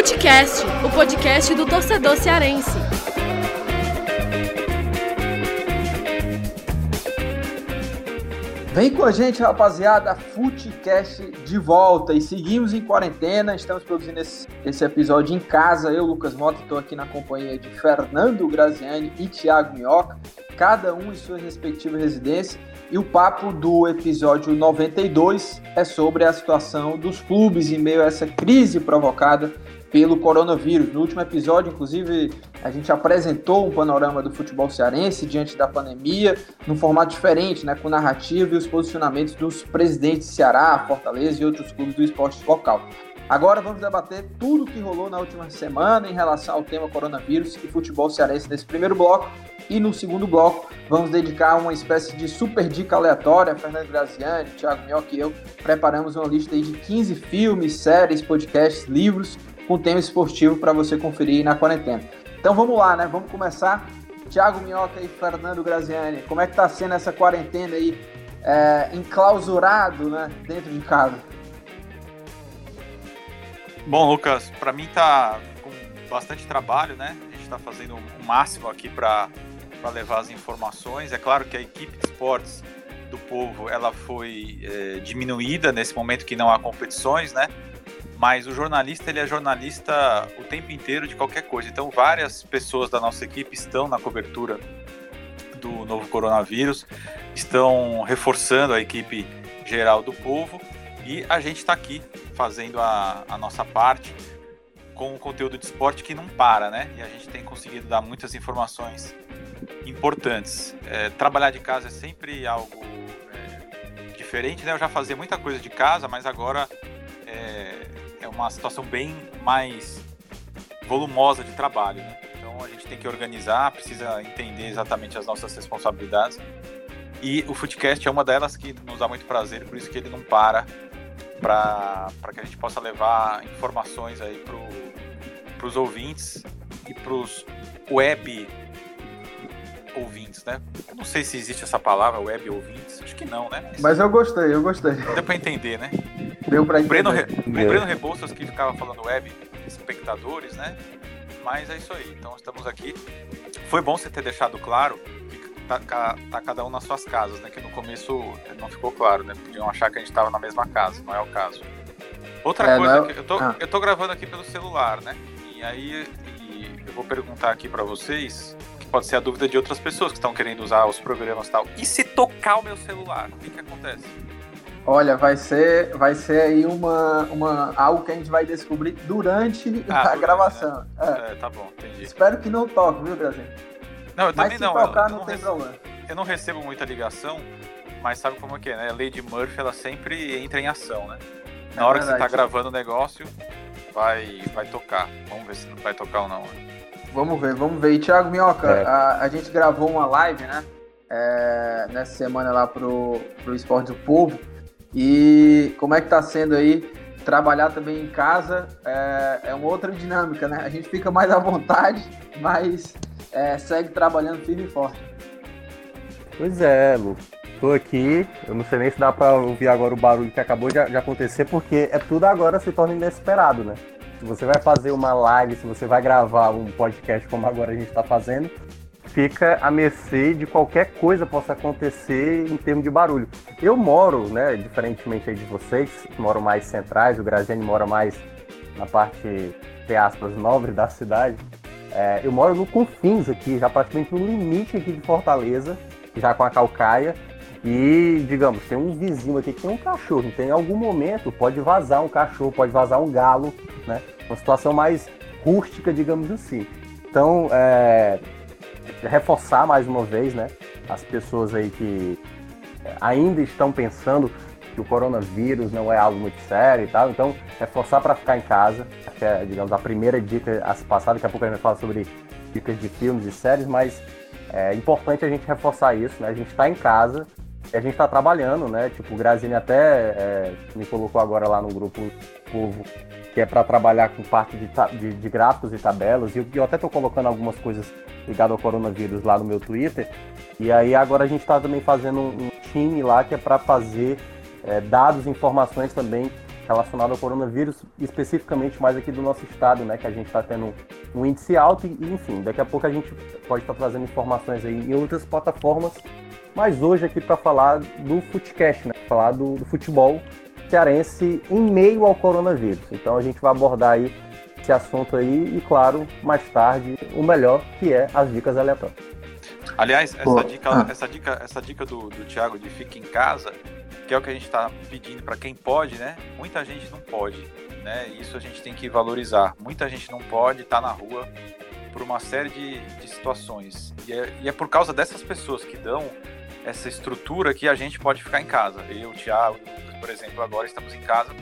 Futecast, o podcast do torcedor cearense. Vem com a gente, rapaziada, Futecast de volta e seguimos em quarentena. Estamos produzindo esse, esse episódio em casa. Eu, Lucas Mota, estou aqui na companhia de Fernando Graziani e Thiago Minhoca, cada um em sua respectiva residência. E o papo do episódio 92 é sobre a situação dos clubes em meio a essa crise provocada pelo coronavírus. No último episódio, inclusive, a gente apresentou um panorama do futebol cearense diante da pandemia, num formato diferente, né, com narrativa e os posicionamentos dos presidentes de Ceará, Fortaleza e outros clubes do esporte local. Agora vamos debater tudo o que rolou na última semana em relação ao tema coronavírus e futebol cearense nesse primeiro bloco. E no segundo bloco, vamos dedicar uma espécie de super dica aleatória. Fernando Graziani, Thiago Minhoca e eu preparamos uma lista de 15 filmes, séries, podcasts, livros com tema esportivo para você conferir na quarentena. Então vamos lá, né? Vamos começar. Thiago Minhoca e Fernando Graziani, como é que tá sendo essa quarentena aí, é, enclausurado, né, dentro de casa? Bom, Lucas, para mim tá com bastante trabalho, né? A gente está fazendo o máximo aqui para levar as informações. É claro que a equipe de esportes do povo ela foi é, diminuída nesse momento que não há competições, né? Mas o jornalista ele é jornalista o tempo inteiro de qualquer coisa. Então várias pessoas da nossa equipe estão na cobertura do novo coronavírus, estão reforçando a equipe geral do povo e a gente está aqui fazendo a, a nossa parte com o conteúdo de esporte que não para, né? E a gente tem conseguido dar muitas informações importantes. É, trabalhar de casa é sempre algo é, diferente, né? Eu já fazia muita coisa de casa, mas agora é, uma situação bem mais volumosa de trabalho, né? Então a gente tem que organizar, precisa entender exatamente as nossas responsabilidades. E o Footcast é uma delas que nos dá muito prazer, por isso que ele não para para que a gente possa levar informações aí para os ouvintes e para os web ouvintes, né? não sei se existe essa palavra, web ouvintes, acho que não, né? Mas, Mas eu gostei, eu gostei. Deu para entender, né? Deu para entender. Breno, o Breno Rebouças que ficava falando web espectadores, né? Mas é isso aí, então estamos aqui. Foi bom você ter deixado claro que tá, tá cada um nas suas casas, né? Que no começo não ficou claro, né? Podiam achar que a gente estava na mesma casa, não é o caso. Outra é, coisa, é... eu, tô, ah. eu tô gravando aqui pelo celular, né? E aí e eu vou perguntar aqui para vocês pode ser a dúvida de outras pessoas que estão querendo usar os programas e tal. E se tocar o meu celular, o que, que acontece? Olha, vai ser, vai ser aí uma, uma, algo que a gente vai descobrir durante ah, a durante, gravação. Né? É. é. tá bom, entendi. Espero que não toque, viu, Brasil? Não, eu também mas se não. tocar, eu, não, tem problema. Eu não recebo muita ligação, mas sabe como é que é, né? A Lady Murphy, ela sempre entra em ação, né? Na é hora verdade. que você tá gravando o negócio, vai, vai tocar. Vamos ver se não vai tocar ou não. Né? Vamos ver, vamos ver. E Thiago Minhoca, é. a, a, gente gravou uma live, né? É, nessa semana lá pro, pro Esporte do Povo. E como é que tá sendo aí trabalhar também em casa? É, é uma outra dinâmica, né? A gente fica mais à vontade, mas é, segue trabalhando firme e forte. Pois é, Lu. Tô aqui, eu não sei nem se dá para ouvir agora o barulho que acabou de, de acontecer, porque é tudo agora se torna inesperado, né? Se você vai fazer uma live, se você vai gravar um podcast como agora a gente está fazendo, fica à mercê de qualquer coisa possa acontecer em termos de barulho. Eu moro, né, diferentemente de vocês, que moram mais centrais, o Graziani mora mais na parte, entre aspas, nobre da cidade. É, eu moro no confins aqui, já praticamente no limite aqui de Fortaleza, já com a Calcaia. E, digamos, tem um vizinho aqui que tem um cachorro. Então, em algum momento, pode vazar um cachorro, pode vazar um galo, né? Uma situação mais rústica, digamos assim. Então, é, reforçar mais uma vez, né? As pessoas aí que ainda estão pensando que o coronavírus não é algo muito sério e tal. Então, reforçar para ficar em casa. Que é, digamos, a primeira dica a se passar. Daqui a pouco a gente vai falar sobre dicas de filmes e séries, mas é importante a gente reforçar isso, né? A gente está em casa, a gente está trabalhando, né? Tipo, o Grazini até é, me colocou agora lá no grupo Povo, que é para trabalhar com parte de, de, de, gráficos e tabelas. E eu, até estou colocando algumas coisas ligadas ao coronavírus lá no meu Twitter. E aí agora a gente está também fazendo um, um, time lá que é para fazer é, dados e informações também relacionado ao coronavírus, especificamente mais aqui do nosso estado, né? Que a gente está tendo um índice alto e, enfim, daqui a pouco a gente pode estar tá trazendo informações aí em outras plataformas. Mas hoje aqui para falar do Footcast, né? Falar do, do futebol cearense em meio ao coronavírus. Então a gente vai abordar aí esse assunto aí e, claro, mais tarde, o melhor, que é as dicas aleatórias. Aliás, essa dica, ah. essa dica, essa dica do, do Thiago de fique em casa, que é o que a gente está pedindo para quem pode, né? Muita gente não pode, né? Isso a gente tem que valorizar. Muita gente não pode estar tá na rua por uma série de, de situações. E é, e é por causa dessas pessoas que dão essa estrutura que a gente pode ficar em casa. Eu, o Thiago, por exemplo, agora estamos em casa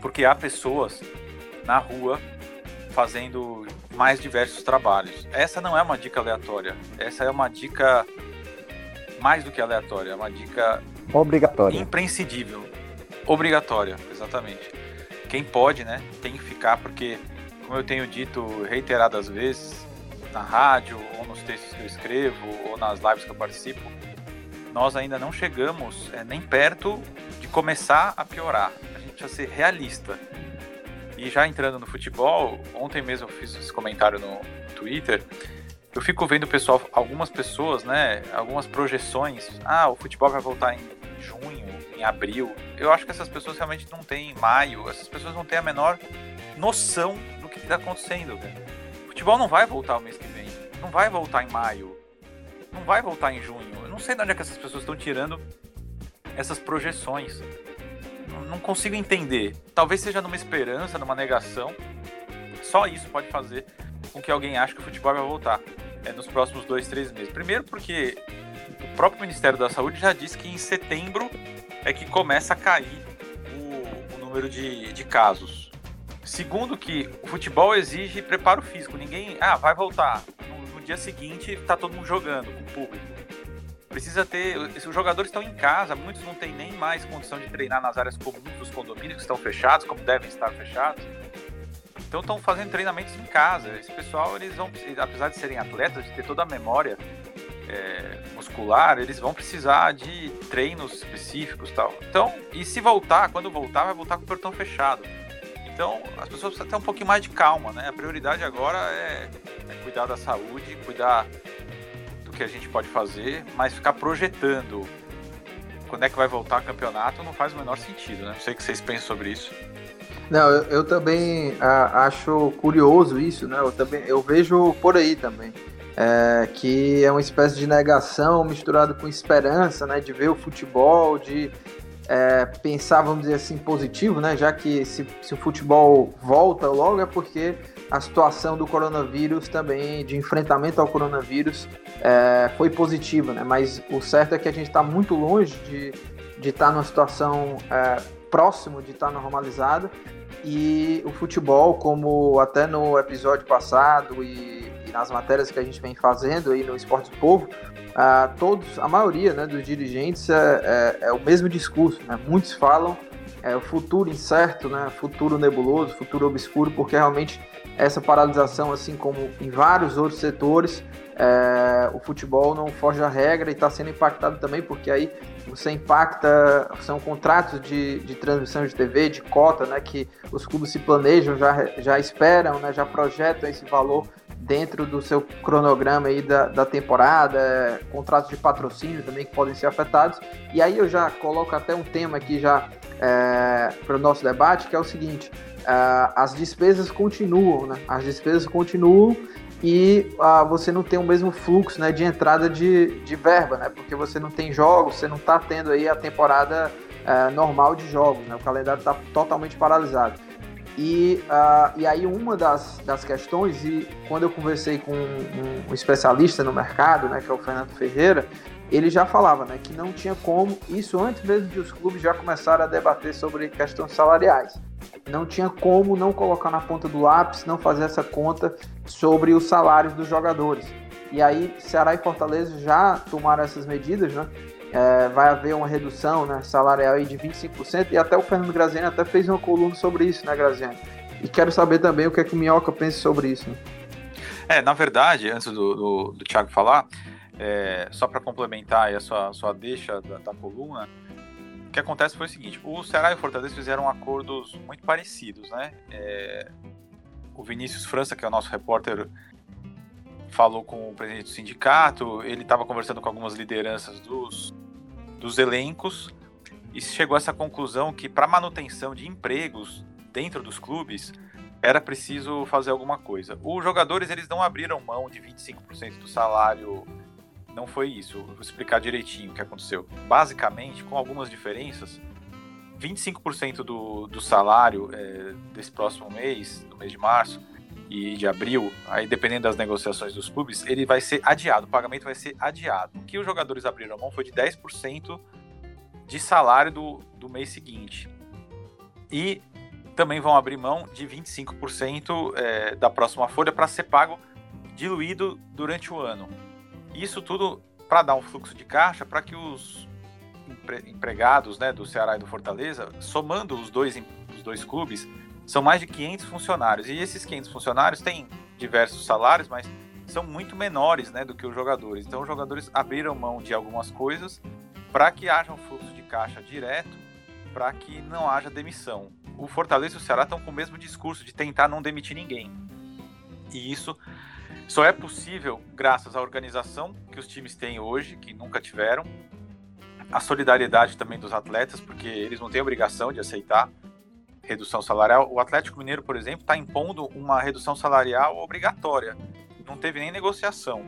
porque há pessoas na rua fazendo mais diversos trabalhos. Essa não é uma dica aleatória. Essa é uma dica mais do que aleatória, é uma dica obrigatória. Imprescindível. Obrigatória, exatamente. Quem pode, né, tem que ficar porque como eu tenho dito reiteradas vezes na rádio ou nos textos que eu escrevo ou nas lives que eu participo, nós ainda não chegamos é, nem perto de começar a piorar. A gente precisa ser realista. E já entrando no futebol, ontem mesmo eu fiz esse comentário no Twitter. Eu fico vendo pessoal, algumas pessoas, né, algumas projeções. Ah, o futebol vai voltar em junho, em abril. Eu acho que essas pessoas realmente não têm maio. Essas pessoas não têm a menor noção do que está acontecendo. O futebol não vai voltar o mês que vem. Não vai voltar em maio. Não vai voltar em junho. Eu não sei de onde é que essas pessoas estão tirando essas projeções não consigo entender. Talvez seja numa esperança, numa negação. Só isso pode fazer com que alguém ache que o futebol vai voltar é, nos próximos dois, três meses. Primeiro, porque o próprio Ministério da Saúde já disse que em setembro é que começa a cair o, o número de, de casos. Segundo, que o futebol exige preparo físico. Ninguém, ah, vai voltar. No dia seguinte, está todo mundo jogando com o público precisa ter. Os jogadores estão em casa, muitos não têm nem mais condição de treinar nas áreas comuns dos condomínios que estão fechados, como devem estar fechados. Então estão fazendo treinamentos em casa. Esse pessoal, eles vão, apesar de serem atletas, de ter toda a memória é, muscular, eles vão precisar de treinos específicos tal. Então, e se voltar, quando voltar, vai voltar com o portão fechado. Então, as pessoas precisam ter um pouquinho mais de calma, né? A prioridade agora é, é cuidar da saúde, cuidar que a gente pode fazer, mas ficar projetando quando é que vai voltar o campeonato não faz o menor sentido, né? Não sei o que vocês pensam sobre isso. Não, eu, eu também a, acho curioso isso, né? Eu também eu vejo por aí também. É, que é uma espécie de negação misturado com esperança, né? De ver o futebol, de é, pensar, vamos dizer assim, positivo, né? Já que se, se o futebol volta logo é porque a situação do coronavírus também, de enfrentamento ao coronavírus, é, foi positiva, né? Mas o certo é que a gente está muito longe de estar de tá numa situação é, próximo de estar tá normalizada e o futebol, como até no episódio passado e, nas matérias que a gente vem fazendo aí no Esporte do Povo, a todos, a maioria né, dos dirigentes é, é, é o mesmo discurso, né? Muitos falam é, o futuro incerto, né? Futuro nebuloso, futuro obscuro, porque realmente essa paralisação, assim como em vários outros setores, é, o futebol não foge da regra e está sendo impactado também, porque aí você impacta, são contratos de, de transmissão de TV, de cota, né, que os clubes se planejam, já, já esperam, né, já projetam esse valor dentro do seu cronograma aí da, da temporada, é, contratos de patrocínio também que podem ser afetados. E aí eu já coloco até um tema aqui já é, para o nosso debate, que é o seguinte: uh, as despesas continuam, né? As despesas continuam e uh, você não tem o mesmo fluxo né, de entrada de, de verba, né? Porque você não tem jogos, você não está tendo aí a temporada uh, normal de jogos, né? O calendário está totalmente paralisado. E, uh, e aí uma das, das questões, e quando eu conversei com um, um, especialista no mercado, né, que é o Fernando Ferreira, ele já falava né, que não tinha como, isso antes mesmo de os clubes já começarem a debater sobre questões salariais não tinha como não colocar na ponta do lápis, não fazer essa conta sobre os salários dos jogadores. E aí, Ceará e Fortaleza já tomaram essas medidas, né? É, vai haver uma redução né, salarial aí de 25%, e até o Fernando Graziani até fez uma coluna sobre isso, né, Graziani? E quero saber também o que é que o Minhoca pensa sobre isso. Né? É, na verdade, antes do, do, do Thiago falar, é, só para complementar a sua, sua deixa da, da coluna, o que acontece foi o seguinte: o Ceará e o Fortaleza fizeram acordos muito parecidos, né? É, o Vinícius França, que é o nosso repórter, falou com o presidente do sindicato, ele estava conversando com algumas lideranças dos, dos elencos e chegou a essa conclusão que para manutenção de empregos dentro dos clubes era preciso fazer alguma coisa. Os jogadores eles não abriram mão de 25% do salário. Não foi isso. Vou explicar direitinho o que aconteceu. Basicamente, com algumas diferenças, 25% do, do salário é, desse próximo mês, do mês de março e de abril, aí dependendo das negociações dos clubes, ele vai ser adiado, o pagamento vai ser adiado. O que os jogadores abriram mão foi de 10% de salário do, do mês seguinte. E também vão abrir mão de 25% é, da próxima folha para ser pago diluído durante o ano. Isso tudo para dar um fluxo de caixa para que os empregados né, do Ceará e do Fortaleza, somando os dois, os dois clubes, são mais de 500 funcionários. E esses 500 funcionários têm diversos salários, mas são muito menores né, do que os jogadores. Então, os jogadores abriram mão de algumas coisas para que haja um fluxo de caixa direto, para que não haja demissão o Fortaleza e o Ceará estão com o mesmo discurso de tentar não demitir ninguém. E isso só é possível graças à organização que os times têm hoje, que nunca tiveram, a solidariedade também dos atletas, porque eles não têm obrigação de aceitar redução salarial. O Atlético Mineiro, por exemplo, está impondo uma redução salarial obrigatória. Não teve nem negociação.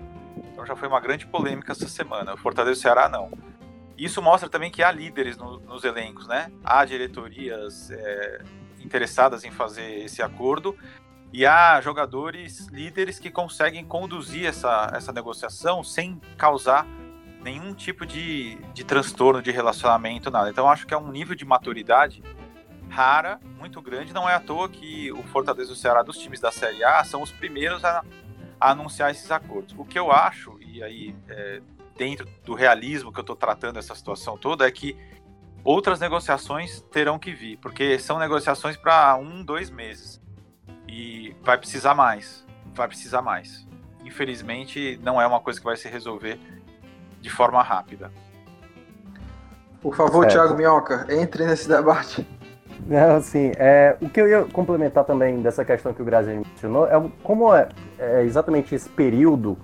Então já foi uma grande polêmica essa semana. O Fortaleza e o Ceará não. Isso mostra também que há líderes no, nos elencos, né? Há diretorias é, interessadas em fazer esse acordo e há jogadores líderes que conseguem conduzir essa, essa negociação sem causar nenhum tipo de, de transtorno de relacionamento, nada. Então acho que é um nível de maturidade rara, muito grande. Não é à toa que o Fortaleza e o Ceará dos times da Série A são os primeiros a, a anunciar esses acordos. O que eu acho, e aí é, dentro do realismo que eu estou tratando essa situação toda, é que outras negociações terão que vir, porque são negociações para um, dois meses. E vai precisar mais. Vai precisar mais. Infelizmente, não é uma coisa que vai se resolver de forma rápida. Por favor, é, Thiago Minhoca, entre nesse debate. Não, assim, é, o que eu ia complementar também dessa questão que o Graziani mencionou é como é, é exatamente esse período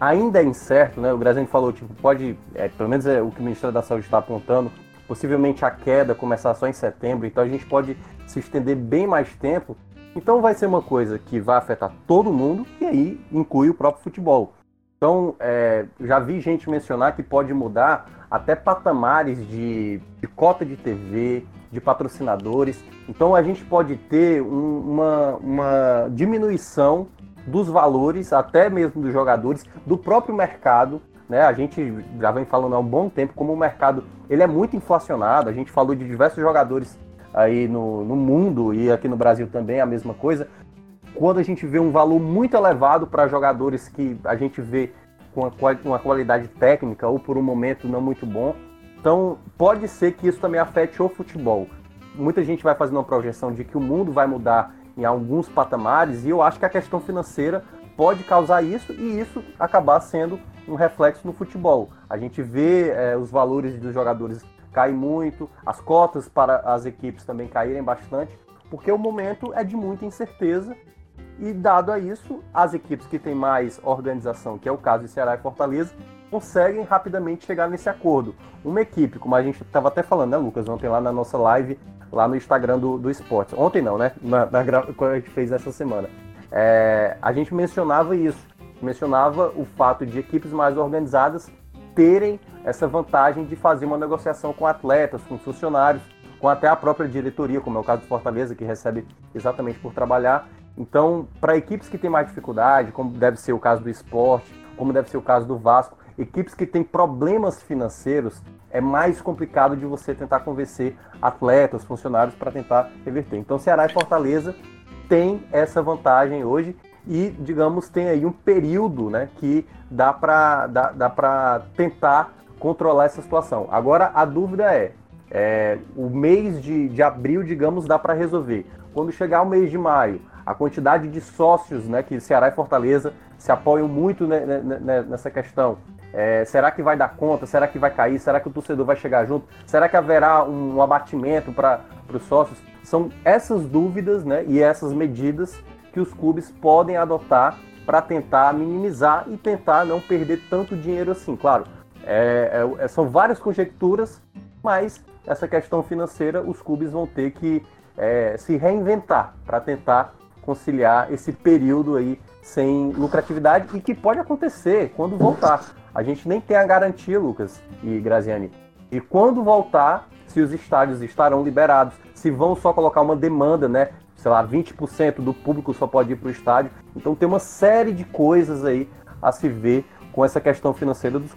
ainda é incerto, né? O Graziani falou, tipo, pode, é, pelo menos é o que o Ministério da Saúde está apontando, possivelmente a queda começar só em setembro, então a gente pode se estender bem mais tempo. Então vai ser uma coisa que vai afetar todo mundo e aí inclui o próprio futebol. Então, é, já vi gente mencionar que pode mudar até patamares de, de cota de TV, de patrocinadores. Então, a gente pode ter um, uma, uma diminuição dos valores, até mesmo dos jogadores, do próprio mercado. Né? A gente já vem falando há um bom tempo como o mercado ele é muito inflacionado. A gente falou de diversos jogadores aí no, no mundo e aqui no Brasil também a mesma coisa. Quando a gente vê um valor muito elevado para jogadores que a gente vê com uma qualidade técnica ou por um momento não muito bom, então pode ser que isso também afete o futebol. Muita gente vai fazendo uma projeção de que o mundo vai mudar em alguns patamares, e eu acho que a questão financeira pode causar isso e isso acabar sendo um reflexo no futebol. A gente vê é, os valores dos jogadores cair muito, as cotas para as equipes também caírem bastante, porque o momento é de muita incerteza e dado a isso, as equipes que têm mais organização, que é o caso de Ceará e Fortaleza, conseguem rapidamente chegar nesse acordo. Uma equipe, como a gente estava até falando, né, Lucas, ontem lá na nossa live, lá no Instagram do, do esporte. Ontem não, né? Na, na, quando a gente fez essa semana. É, a gente mencionava isso. Mencionava o fato de equipes mais organizadas terem essa vantagem de fazer uma negociação com atletas, com funcionários, com até a própria diretoria, como é o caso do Fortaleza, que recebe exatamente por trabalhar. Então, para equipes que têm mais dificuldade, como deve ser o caso do esporte, como deve ser o caso do Vasco, equipes que têm problemas financeiros, é mais complicado de você tentar convencer atletas, funcionários para tentar reverter. Então, Ceará e Fortaleza tem essa vantagem hoje e, digamos, tem aí um período né, que dá para dá, dá tentar controlar essa situação. Agora, a dúvida é, é o mês de, de abril, digamos, dá para resolver. Quando chegar o mês de maio, a quantidade de sócios né, que Ceará e Fortaleza se apoiam muito né, né, né nessa questão É, será que vai dar conta? Será que vai cair? Será que o torcedor vai chegar junto? Será que haverá um abatimento para os sócios? São essas dúvidas né, e essas medidas que os clubes podem adotar para tentar minimizar e tentar não perder tanto dinheiro assim. Claro, é, é, são várias conjecturas, mas essa questão financeira os clubes vão ter que é, se reinventar para tentar conciliar esse período aí sem lucratividade e que pode acontecer quando voltar. A gente nem tem a garantia, Lucas e Graziani. E quando voltar, se os estádios estarão liberados, se vão só colocar uma demanda, né? Sei lá, 20% do público só pode ir para o estádio. Então tem uma série de coisas aí a se ver com essa questão financeira dos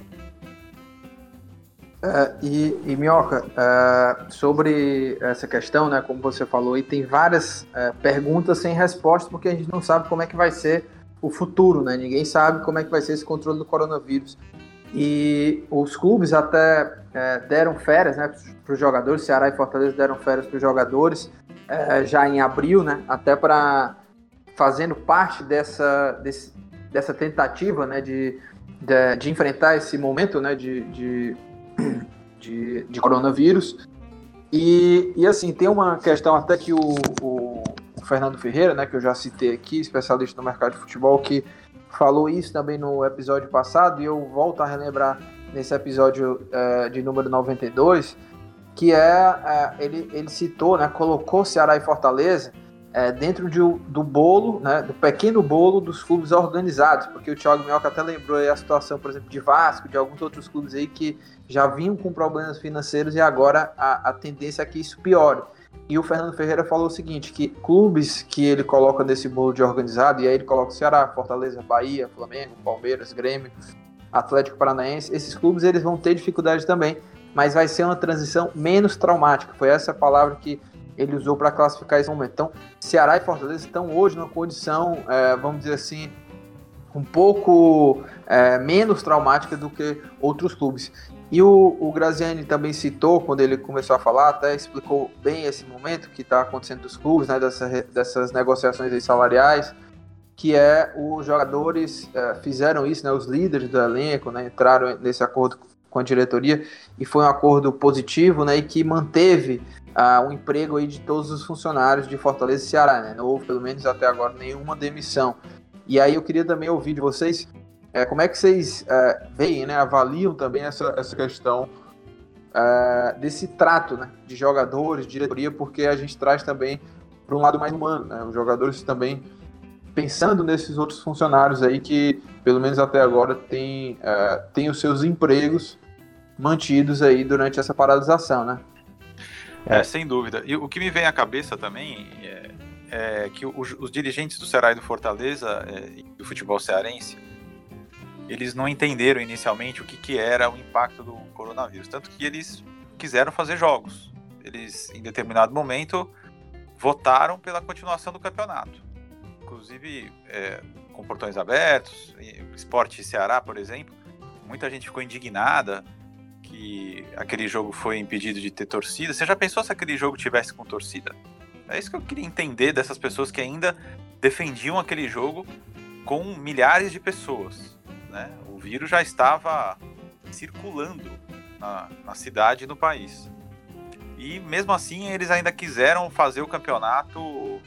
Uh, e, e Minhoca, uh, sobre essa questão, né, como você falou, e tem várias uh, perguntas sem resposta, porque a gente não sabe como é que vai ser o futuro, né? Ninguém sabe como é que vai ser esse controle do coronavírus. E os clubes até deram férias né, para os jogadores, Ceará e Fortaleza deram férias para os jogadores já em abril, né? Até para fazendo parte dessa, desse, dessa tentativa né, de, de, de, enfrentar esse momento né, de, de de, de coronavírus. E, e assim, tem uma questão até que o, o, Fernando Ferreira, né, que eu já citei aqui, especialista no mercado de futebol, que falou isso também no episódio passado, e eu volto a relembrar nesse episódio é, de número 92, que é, é, ele, ele citou, né, colocou Ceará e Fortaleza é, dentro de, do bolo, né, do pequeno bolo dos clubes organizados, porque o Thiago Minhoca até lembrou a situação, por exemplo, de Vasco, de alguns outros clubes aí que já vinham com problemas financeiros e agora a, a tendência é que isso piore. E o Fernando Ferreira falou o seguinte, que clubes que ele coloca nesse bolo de organizado, e aí ele coloca Ceará, Fortaleza, Bahia, Flamengo, Palmeiras, Grêmio, Atlético Paranaense, esses clubes eles vão ter dificuldade também, mas vai ser uma transição menos traumática. Foi essa a palavra que ele usou para classificar esse momento. Então, Ceará e Fortaleza estão hoje numa condição, é, vamos dizer assim, um pouco é, menos traumática do que outros clubes. E o, o Graziani também citou, quando ele começou a falar, até explicou bem esse momento que está acontecendo dos clubes, né, dessa, dessas negociações salariais, que é os jogadores é, fizeram isso, né, os líderes do elenco né, entraram nesse acordo com a diretoria e foi um acordo positivo né, e que manteve uh, o emprego aí de todos os funcionários de Fortaleza e Ceará, né? Não houve, pelo menos até agora, nenhuma demissão. E aí eu queria também ouvir de vocês é, como é que vocês é, veem, né, avaliam também essa, essa questão é, desse trato né, de jogadores, diretoria, porque a gente traz também para um lado mais humano, né, os jogadores também pensando nesses outros funcionários aí que, pelo menos até agora, têm, é, têm os seus empregos mantidos aí durante essa paralisação, né? É, sem dúvida. E o que me vem à cabeça também é, é que os, os, dirigentes do Ceará e do Fortaleza é, do futebol cearense, eles não entenderam inicialmente o que, que era o impacto do coronavírus. Tanto que eles quiseram fazer jogos. Eles, em determinado momento, votaram pela continuação do campeonato. Inclusive, é, com portões abertos, Esporte Ceará, por exemplo, muita gente ficou indignada que aquele jogo foi impedido de ter torcida. Você já pensou se aquele jogo tivesse com torcida? É isso que eu queria entender dessas pessoas que ainda defendiam aquele jogo com milhares de pessoas. Né? O vírus já estava circulando na, na cidade e no país. E mesmo assim eles ainda quiseram fazer o campeonato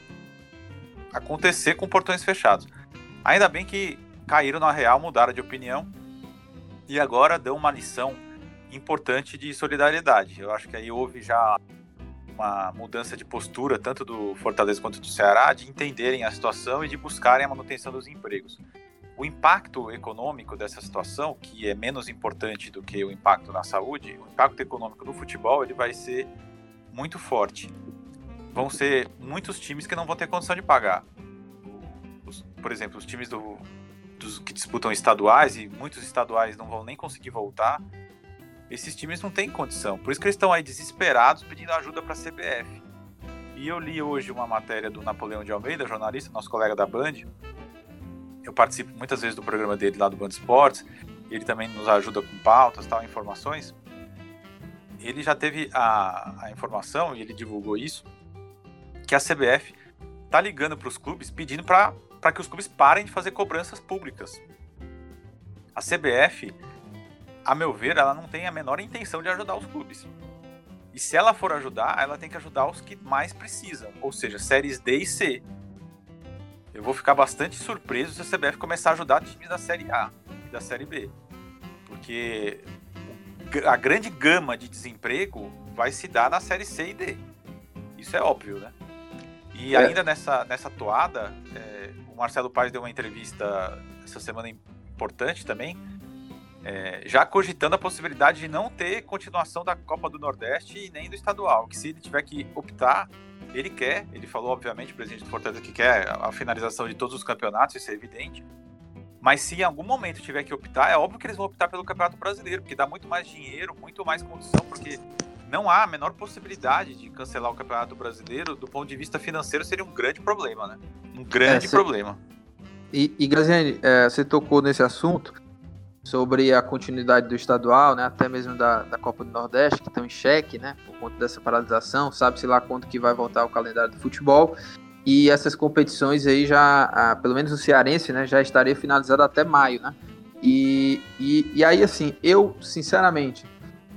acontecer com portões fechados. Ainda bem que caíram na real, mudaram de opinião e agora dão uma lição importante de solidariedade. Eu acho que aí houve já uma mudança de postura, tanto do Fortaleza quanto do Ceará, de entenderem a situação e de buscarem a manutenção dos empregos. O impacto econômico dessa situação, que é menos importante do que o impacto na saúde, o impacto econômico no futebol, ele vai ser muito forte. Vão ser muitos times que não vão ter condição de pagar. Os, por exemplo, os times do, dos, que disputam estaduais, e muitos estaduais não vão nem conseguir voltar, esses times não têm condição. Por isso que eles estão aí desesperados pedindo ajuda para a CBF. E eu li hoje uma matéria do Napoleão de Almeida, jornalista, nosso colega da Band. Eu participo muitas vezes do programa dele lá do Band Esportes. Ele também nos ajuda com pautas, tal, informações. Ele já teve a, a informação, e ele divulgou isso, que a CBF tá ligando para os clubes pedindo para que os clubes parem de fazer cobranças públicas. A CBF a meu ver, ela não tem a menor intenção de ajudar os clubes. E se ela for ajudar, ela tem que ajudar os que mais precisam, ou seja, séries D e C. Eu vou ficar bastante surpreso se a CBF começar a ajudar times da Série A e da Série B. Porque a grande gama de desemprego vai se dar na Série C e D. Isso é óbvio, né? E é. ainda nessa, nessa toada, é, o Marcelo Paes deu uma entrevista essa semana importante também, é, já cogitando a possibilidade de não ter continuação da Copa do Nordeste e nem do estadual. Que se ele tiver que optar ele quer, ele falou, obviamente, o presidente do Fortaleza que quer a finalização de todos os campeonatos, isso é evidente. Mas se em algum momento tiver que optar, é óbvio que eles vão optar pelo Campeonato Brasileiro, porque dá muito mais dinheiro, muito mais condição, porque não há a menor possibilidade de cancelar o Campeonato Brasileiro. Do ponto de vista financeiro, seria um grande problema, né? Um grande é, problema. E, e Graziani, é, você tocou nesse assunto sobre a continuidade do estadual, né, até mesmo da, da Copa do Nordeste, que estão em xeque, né, por conta dessa paralisação, sabe-se lá quando que vai voltar o calendário do futebol, e essas competições aí já, ah, pelo menos o Cearense, né, já estaria finalizado até maio, né, e, e, e aí, assim, eu, sinceramente,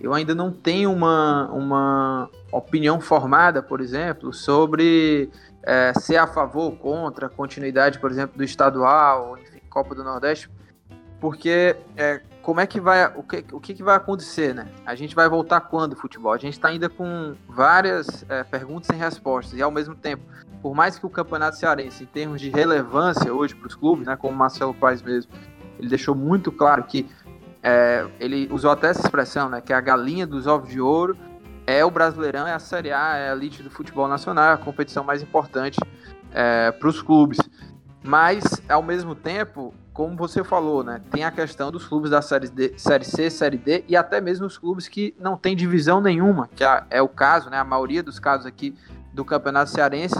eu ainda não tenho uma, uma opinião formada, por exemplo, sobre é, ser a favor ou contra a continuidade, por exemplo, do estadual, enfim, Copa do Nordeste, porque é, como é que vai o que, o que, vai acontecer, né? A gente vai voltar quando futebol? A gente está ainda com várias é, perguntas sem respostas e ao mesmo tempo, por mais que o campeonato cearense, em termos de relevância hoje para os clubes, né, como o Marcelo Paes mesmo, ele deixou muito claro que é, ele usou até essa expressão, né, que a galinha dos ovos de ouro é o Brasileirão, é a Série A, é a elite do futebol nacional, é a competição mais importante é, para os clubes. Mas, ao mesmo tempo, como você falou, né, tem a questão dos clubes da série, D, série C, Série D e até mesmo os clubes que não têm divisão nenhuma, que é, é o caso, né, a maioria dos casos aqui do Campeonato Cearense,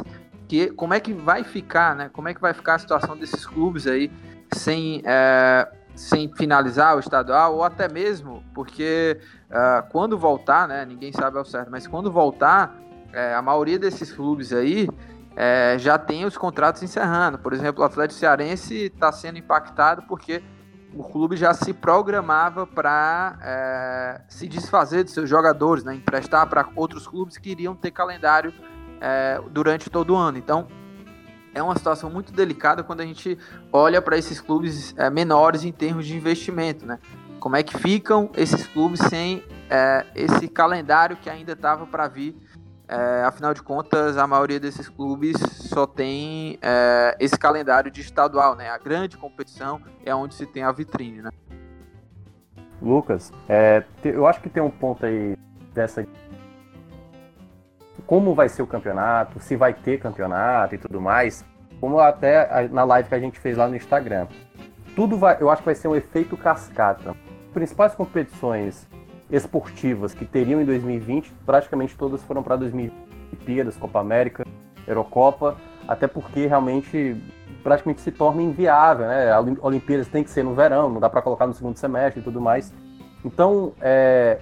que como é que vai ficar, né, como é que vai ficar a situação desses clubes aí sem, é, sem finalizar o estadual ou até mesmo porque uh, quando voltar, né, ninguém sabe ao certo, mas quando voltar, é, a maioria desses clubes aí é, já tem os contratos encerrando. Por exemplo, o Atlético Cearense está sendo impactado porque o clube já se programava para é, se desfazer de seus jogadores, né, emprestar para outros clubes que iriam ter calendário é, durante todo o ano. Então, é uma situação muito delicada quando a gente olha para esses clubes é, menores em termos de investimento, né? Como é que ficam esses clubes sem é, esse calendário que ainda estava para vir é, afinal de contas, a maioria desses clubes só tem é, esse calendário de estadual, né? A grande competição é onde se tem a vitrine, né? Lucas, é, eu acho que tem um ponto aí dessa. Como vai ser o campeonato, se vai ter campeonato e tudo mais. Como até na live que a gente fez lá no Instagram. Tudo vai, eu acho que vai ser um efeito cascata. As principais competições esportivas que teriam em 2020, praticamente todas foram para 2020. Olimpíadas, Copa América, Eurocopa, até porque realmente praticamente se torna inviável, né? A Olimpíadas tem que ser no verão, não dá para colocar no segundo semestre e tudo mais. Então, é,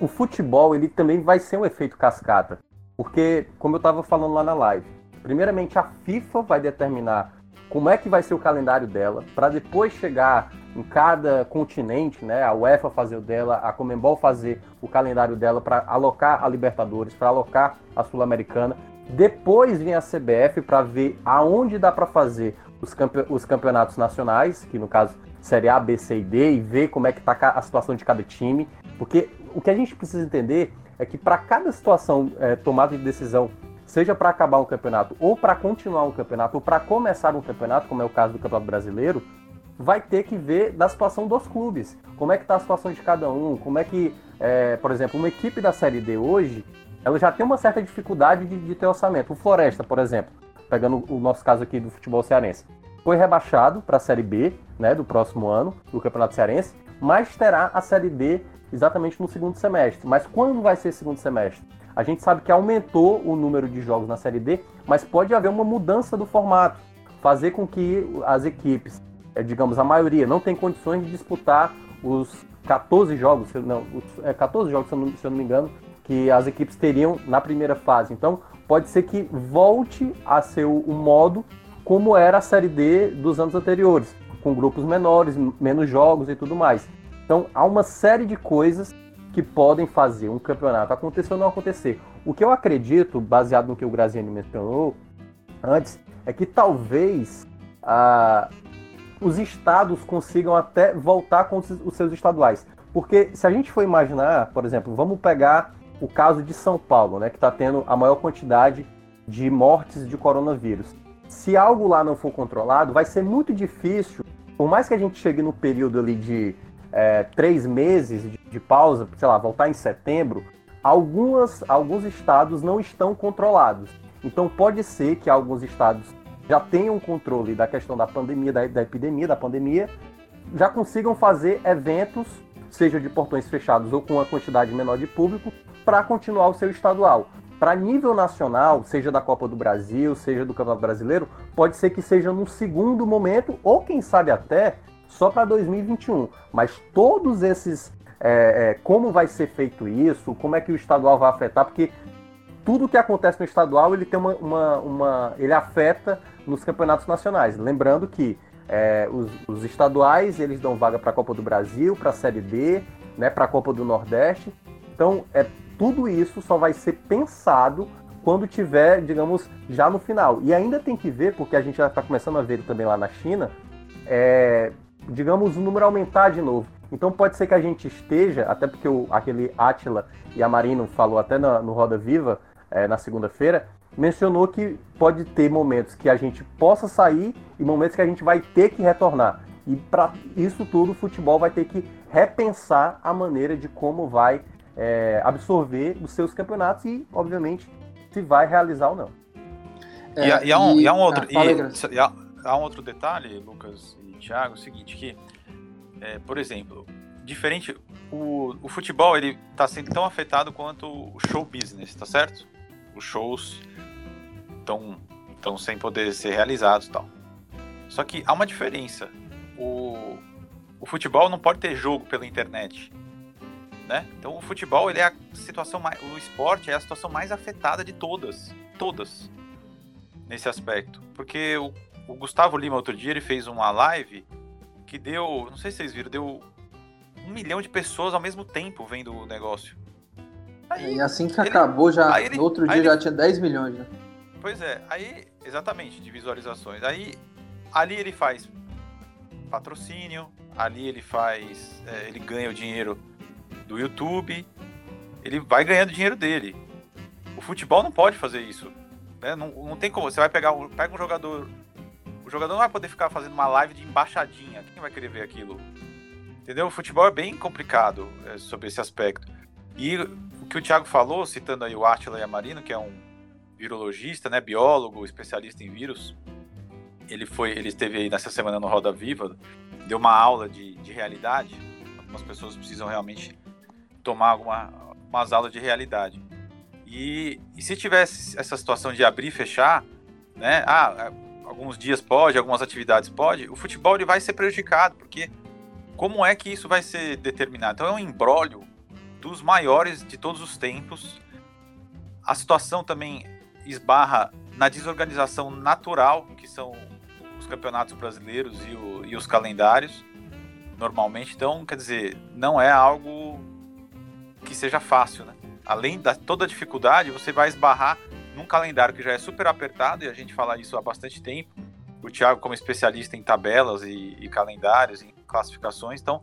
o futebol ele também vai ser um efeito cascata, porque como eu estava falando lá na live, primeiramente a FIFA vai determinar como é que vai ser o calendário dela, para depois chegar em cada continente, né, a UEFA fazer o dela, a Comembol fazer o calendário dela para alocar a Libertadores, para alocar a Sul-Americana. Depois vem a CBF para ver aonde dá para fazer os, campe os campeonatos nacionais, que no caso Série A, B, C e D, e ver como é que está a situação de cada time. Porque o que a gente precisa entender é que para cada situação é, tomada de decisão, seja para acabar um campeonato, ou para continuar um campeonato, ou para começar um campeonato, como é o caso do Campeonato Brasileiro, vai ter que ver da situação dos clubes. Como é que está a situação de cada um, como é que, é, por exemplo, uma equipe da Série D hoje, ela já tem uma certa dificuldade de, de ter orçamento. O Floresta, por exemplo, pegando o nosso caso aqui do futebol cearense, foi rebaixado para a Série B, né, do próximo ano, do Campeonato Cearense, mas terá a Série D exatamente no segundo semestre. Mas quando vai ser segundo semestre? A gente sabe que aumentou o número de jogos na Série D, mas pode haver uma mudança do formato, fazer com que as equipes é, digamos, a maioria não tem condições de disputar os 14 jogos, não, os, é, 14 jogos, se eu, não, me engano, que as equipes teriam na primeira fase. Então, pode ser que volte a ser o modo como era a Série D dos anos anteriores, com grupos menores, menos jogos e tudo mais. Então há uma série de coisas que podem fazer um campeonato acontecer ou não acontecer. O que eu acredito, baseado no que o Graziani mencionou antes, é que talvez ah, os estados consigam até voltar com os seus estaduais. Porque se a gente for imaginar, por exemplo, vamos pegar o caso de São Paulo, né, que está tendo a maior quantidade de mortes de coronavírus. Se algo lá não for controlado, vai ser muito difícil, por mais que a gente chegue no período ali de é, três meses de, de pausa, sei lá, voltar em setembro, algumas, alguns estados não estão controlados. Então pode ser que alguns estados já tenham controle da questão da pandemia, da, da epidemia, da pandemia, já consigam fazer eventos, seja de portões fechados ou com uma quantidade menor de público, para continuar o seu estadual. Para nível nacional, seja da Copa do Brasil, seja do Campeonato Brasileiro, pode ser que seja no segundo momento, ou quem sabe até só para 2021. Mas todos esses. É, é, como vai ser feito isso, como é que o estadual vai afetar, porque tudo que acontece no estadual ele tem uma, uma, uma ele afeta nos campeonatos nacionais. Lembrando que é, os, os, estaduais eles dão vaga para a Copa do Brasil, para a Série D, né, para a Copa do Nordeste. Então é tudo isso só vai ser pensado quando tiver, digamos, já no final. E ainda tem que ver, porque a gente já está começando a ver também lá na China, é, digamos, o número aumentar de novo. Então pode ser que a gente esteja, até porque o, aquele Atila e a Marino falou até na, no Roda Viva é, na segunda-feira, mencionou que pode ter momentos que a gente possa sair e momentos que a gente vai ter que retornar. E para isso tudo, o futebol vai ter que repensar a maneira de como vai é, absorver os seus campeonatos e, obviamente, se vai realizar ou não. É, e, e, há um, e, há um outro, ah, e, há, um outro detalhe, Lucas e Thiago, é o seguinte, que, é, por exemplo, diferente, o, o futebol ele está sendo tão afetado quanto o show business, tá certo? Os shows estão estão sem poder ser realizados tal. Só que há uma diferença. O, o futebol não pode ter jogo pela internet né? Então o futebol ele é a situação mais, o esporte é a situação mais afetada de todas, todas nesse aspecto, porque o, o Gustavo Lima outro dia ele fez uma live que deu, não sei se vocês viram, deu um milhão de pessoas ao mesmo tempo vendo o negócio. Aí, e assim que ele, acabou, já ele, no outro dia ele, já tinha 10 milhões. Né? Pois é, aí, exatamente, de visualizações. Aí, ali ele faz patrocínio, ali ele faz, é, ele ganha o dinheiro do YouTube, ele vai ganhando dinheiro dele. O futebol não pode fazer isso. Né? Não, não tem como. Você vai pegar um, pega um jogador. Jogador não vai poder ficar fazendo uma live de embaixadinha. Quem vai querer ver aquilo? Entendeu? O futebol é bem complicado é, sobre esse aspecto. E o que o Thiago falou, citando aí o Átila Yamarino, que é um virologista, né, biólogo, especialista em vírus, ele foi, ele esteve aí nessa semana no Roda Viva, deu uma aula de, de realidade. Algumas pessoas precisam realmente tomar algumas aulas de realidade. E, e, se tivesse essa situação de abrir e fechar, né? Ah, alguns dias pode, algumas atividades pode, o futebol ele vai ser prejudicado, porque como é que isso vai ser determinado? Então é um embrólio dos maiores de todos os tempos. A situação também esbarra na desorganização natural, que são os campeonatos brasileiros e, o, e os calendários, normalmente. Então, quer dizer, não é algo que seja fácil, né? Além da toda dificuldade, você vai esbarrar num calendário que já é super apertado, e a gente fala isso há bastante tempo. O Thiago, como especialista em tabelas e, e calendários, em classificações, então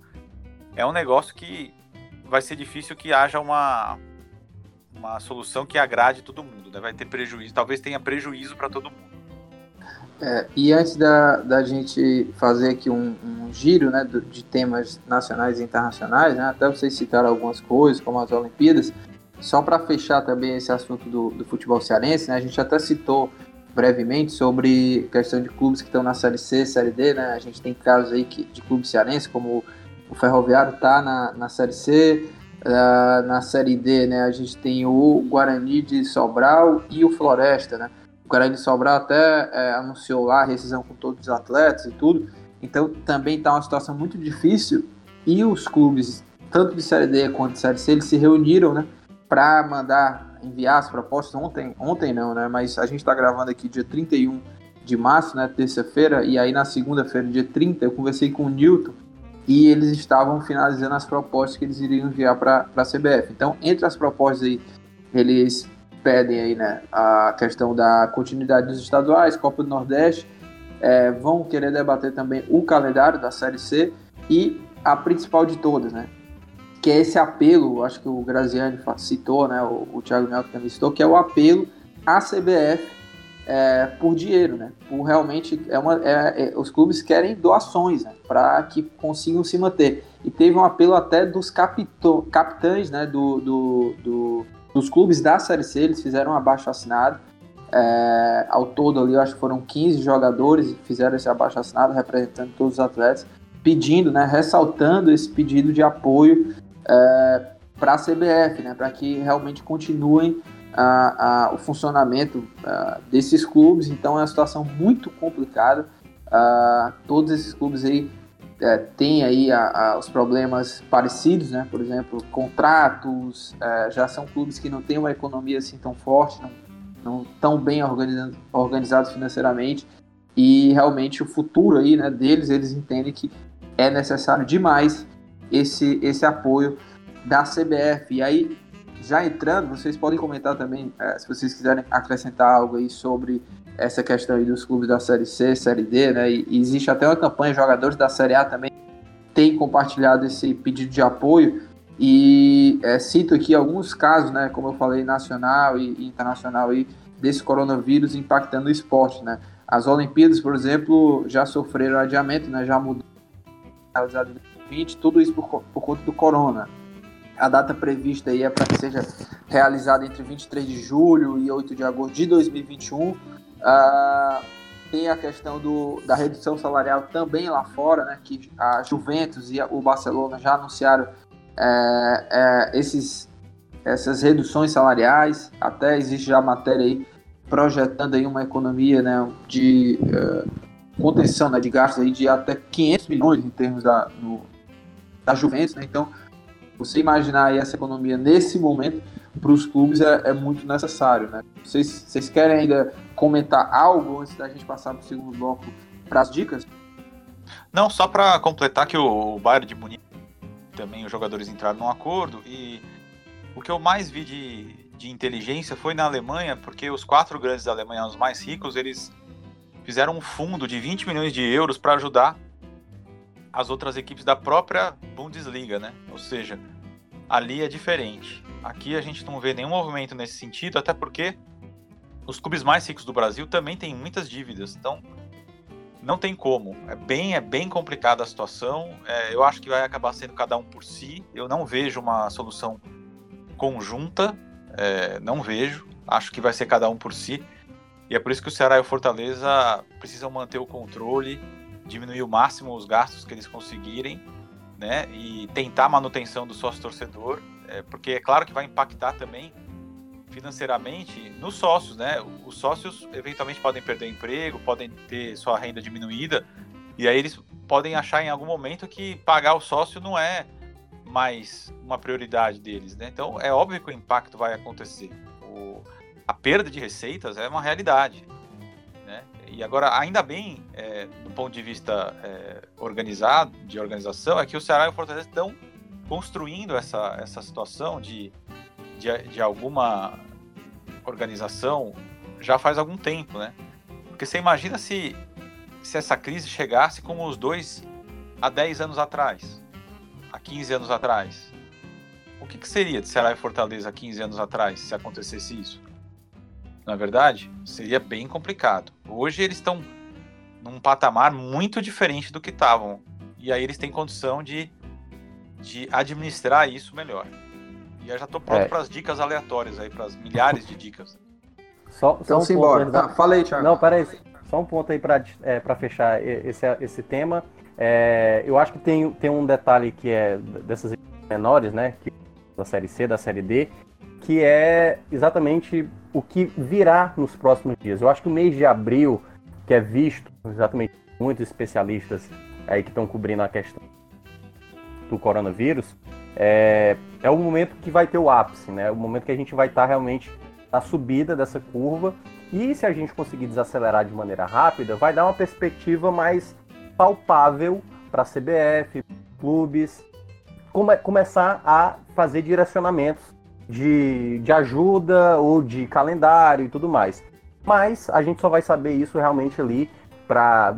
é um negócio que vai ser difícil que haja uma, uma solução que agrade todo mundo, né? Vai ter prejuízo, talvez tenha prejuízo para todo mundo. É, e antes da, da gente fazer aqui um, um giro né, de temas nacionais e internacionais, né, até vocês citaram algumas coisas, como as Olimpíadas, só para fechar também esse assunto do, do futebol cearense, né, a gente até citou brevemente sobre questão de clubes que estão na Série C, Série D, né, a gente tem casos aí que, de clubes cearenses, como o Ferroviário está na, na Série C, uh, na Série D, né, a gente tem o Guarani de Sobral e o Floresta, né, o Guarani de Sobral até é, anunciou lá a rescisão com todos os atletas e tudo. Então também está uma situação muito difícil. E os clubes, tanto de Série D quanto de Série C, eles se reuniram né, para mandar enviar as propostas ontem. Ontem não, né? Mas a gente está gravando aqui dia 31 de março, né? Terça-feira. E aí na segunda-feira, dia 30, eu conversei com o Newton, e eles estavam finalizando as propostas que eles iriam enviar para a CBF. Então, entre as propostas aí, eles pedem aí, né, a questão da continuidade dos estaduais, Copa do Nordeste, é, vão querer debater também o calendário da Série C e a principal de todas, né, que é esse apelo, acho que o Graziani citou, né, o, o Thiago Neto também citou, que é o apelo à CBF é, por dinheiro, né? Por realmente é uma, é, é, os clubes querem doações, né? Para que consigam se manter. E teve um apelo até dos capitão, capitães, né? Do, do, do, dos clubes da Série C, eles fizeram um abaixo assinado. É, ao todo ali, eu acho que foram 15 jogadores que fizeram esse abaixo assinado, representando todos os atletas, pedindo, né? Ressaltando esse pedido de apoio é, para a CBF, né? Para que realmente continuem a, a, o funcionamento a, desses clubes, então é uma situação muito complicada. todos esses clubes aí é, têm aí os problemas parecidos, né? Por exemplo, contratos, é, já são clubes que não têm uma economia assim tão forte, não, não tão bem organizado, organizados financeiramente e realmente o futuro aí, né, deles, eles entendem que é necessário demais esse, esse apoio da CBF. E aí já entrando, vocês podem comentar também, é, se vocês quiserem acrescentar algo aí sobre essa questão aí dos clubes da Série C, Série D, né? E, existe até uma campanha, jogadores da Série A também têm compartilhado esse pedido de apoio. E é, cito aqui alguns casos, né? Como eu falei, nacional e, internacional aí, desse coronavírus impactando o esporte, né? As Olimpíadas, por exemplo, já sofreram adiamento, né? Já mudou 2020, tudo isso por, por conta do corona. A data prevista aí é para que seja realizada entre 23 de julho e 8 de agosto de 2021. Uh, ah, tem a questão do, da redução salarial também lá fora, né, que a Juventus e o Barcelona já anunciaram é, é, esses, essas reduções salariais. Até existe já matéria aí projetando aí uma economia né, de uh, contenção né, de gastos aí de até 500 milhões em termos da, no, da Juventus. Né? Então, você imaginar essa economia nesse momento para os clubes é, é, muito necessário, né? Vocês, vocês querem ainda comentar algo antes da gente passar para o segundo bloco para as dicas? Não, só para completar que o Bayern de Munique também os jogadores entraram num acordo e o que eu mais vi de, de inteligência foi na Alemanha, porque os quatro grandes da Alemanha, os mais ricos, eles fizeram um fundo de 20 milhões de euros para ajudar as outras equipes da própria Bundesliga, né? Ou seja, ali é diferente. Aqui a gente não vê nenhum movimento nesse sentido, até porque os clubes mais ricos do Brasil também têm muitas dívidas, então não tem como. É bem, é bem complicada a situação. É, eu acho que vai acabar sendo cada um por si. Eu não vejo uma solução conjunta, é, não vejo. Acho que vai ser cada um por si. E é por isso que o Ceará e o Fortaleza precisam manter o controle diminuir o máximo os gastos que eles conseguirem, né? E tentar a manutenção do sócio torcedor, é, porque é claro que vai impactar também financeiramente nos sócios, né? Os sócios eventualmente podem perder emprego, podem ter sua renda diminuída, e aí eles podem achar em algum momento que pagar o sócio não é mais uma prioridade deles, né? Então é óbvio que o impacto vai acontecer. O, a perda de receitas é uma realidade. E agora, ainda bem, é, do ponto de vista é, organizado, de organização, é que o Ceará e o Fortaleza estão construindo essa, essa situação de, de, de alguma organização já faz algum tempo, né? Porque você imagina se, se essa crise chegasse como os dois há 10 anos atrás, há 15 anos atrás. O que, que seria de Ceará e Fortaleza há 15 anos atrás se acontecesse isso? Na verdade, seria bem complicado. Hoje eles estão num patamar muito diferente do que estavam. E aí eles têm condição de, de administrar isso melhor. E eu já estou pronto é. para as dicas aleatórias aí, para as milhares de dicas. Só, só então, um simbora. Ponto, tá, fala aí, Thiago. Não, peraí. Só um ponto aí para é, fechar esse, esse tema. É, eu acho que tem, tem um detalhe que é dessas menores, né? Que, da série C, da série D, que é exatamente o que virá nos próximos dias. Eu acho que o mês de abril, que é visto exatamente muitos especialistas aí que estão cobrindo a questão do coronavírus, é, é o momento que vai ter o ápice, né? O momento que a gente vai estar tá realmente na subida dessa curva e se a gente conseguir desacelerar de maneira rápida, vai dar uma perspectiva mais palpável para a CBF, clubes, come, começar a fazer direcionamentos de, de ajuda ou de calendário e tudo mais. Mas a gente só vai saber isso realmente ali para,